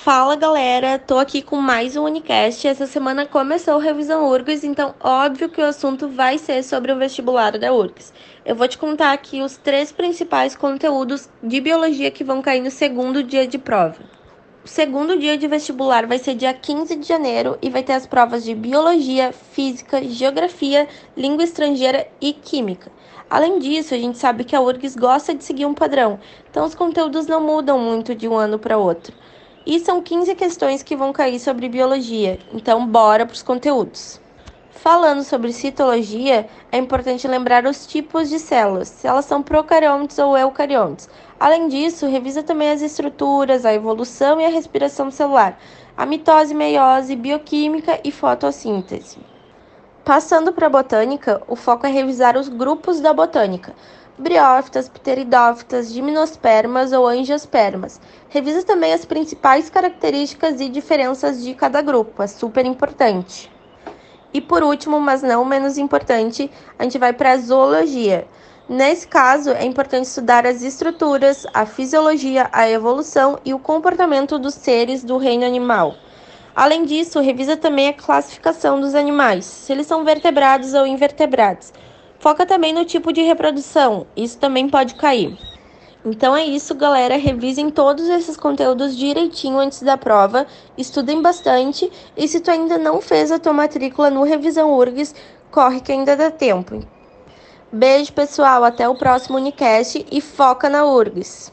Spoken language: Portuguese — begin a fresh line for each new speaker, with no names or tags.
Fala galera, tô aqui com mais um Unicast. Essa semana começou a revisão URGS, então óbvio que o assunto vai ser sobre o vestibular da URGS. Eu vou te contar aqui os três principais conteúdos de biologia que vão cair no segundo dia de prova. O segundo dia de vestibular vai ser dia 15 de janeiro e vai ter as provas de biologia, física, geografia, língua estrangeira e química. Além disso, a gente sabe que a URGS gosta de seguir um padrão, então os conteúdos não mudam muito de um ano para outro. E são 15 questões que vão cair sobre biologia, então bora para os conteúdos. Falando sobre citologia, é importante lembrar os tipos de células, se elas são procariontes ou eucariontes. Além disso, revisa também as estruturas, a evolução e a respiração celular, a mitose, meiose, bioquímica e fotossíntese. Passando para a botânica, o foco é revisar os grupos da botânica, briófitas, pteridófitas, gimnospermas ou angiospermas. Revisa também as principais características e diferenças de cada grupo, é super importante. E por último, mas não menos importante, a gente vai para a zoologia. Nesse caso, é importante estudar as estruturas, a fisiologia, a evolução e o comportamento dos seres do reino animal. Além disso, revisa também a classificação dos animais, se eles são vertebrados ou invertebrados. Foca também no tipo de reprodução, isso também pode cair. Então é isso, galera. Revisem todos esses conteúdos direitinho antes da prova, estudem bastante e se tu ainda não fez a tua matrícula no Revisão URGS, corre que ainda dá tempo. Beijo, pessoal. Até o próximo Unicast e foca na URGS.